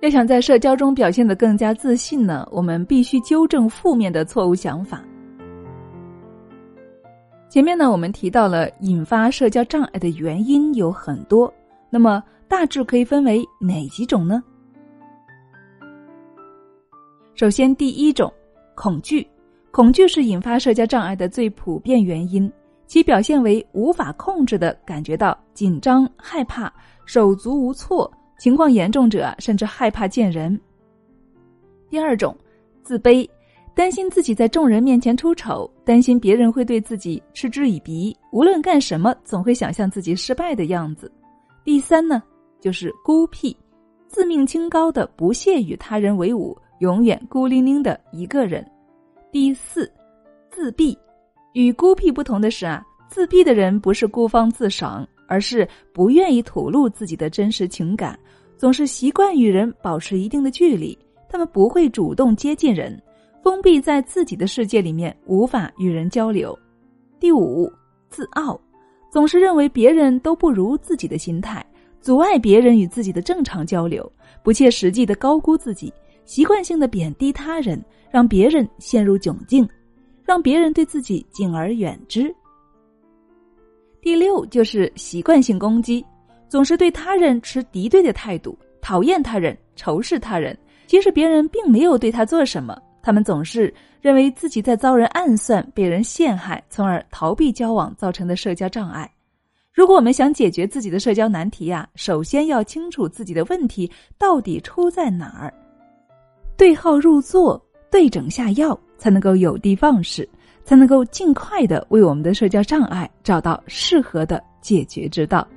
要想在社交中表现得更加自信呢，我们必须纠正负面的错误想法。前面呢，我们提到了引发社交障碍的原因有很多，那么大致可以分为哪几种呢？首先，第一种，恐惧。恐惧是引发社交障碍的最普遍原因，其表现为无法控制的感觉到紧张、害怕、手足无措，情况严重者甚至害怕见人。第二种，自卑，担心自己在众人面前出丑，担心别人会对自己嗤之以鼻，无论干什么总会想象自己失败的样子。第三呢，就是孤僻，自命清高的不屑与他人为伍，永远孤零零的一个人。第四，自闭。与孤僻不同的是啊，自闭的人不是孤芳自赏，而是不愿意吐露自己的真实情感，总是习惯与人保持一定的距离。他们不会主动接近人，封闭在自己的世界里面，无法与人交流。第五，自傲，总是认为别人都不如自己的心态，阻碍别人与自己的正常交流，不切实际的高估自己，习惯性的贬低他人。让别人陷入窘境，让别人对自己敬而远之。第六就是习惯性攻击，总是对他人持敌对的态度，讨厌他人，仇视他人。即使别人并没有对他做什么，他们总是认为自己在遭人暗算、被人陷害，从而逃避交往造成的社交障碍。如果我们想解决自己的社交难题呀，首先要清楚自己的问题到底出在哪儿，对号入座。对症下药，才能够有的放矢，才能够尽快的为我们的社交障碍找到适合的解决之道。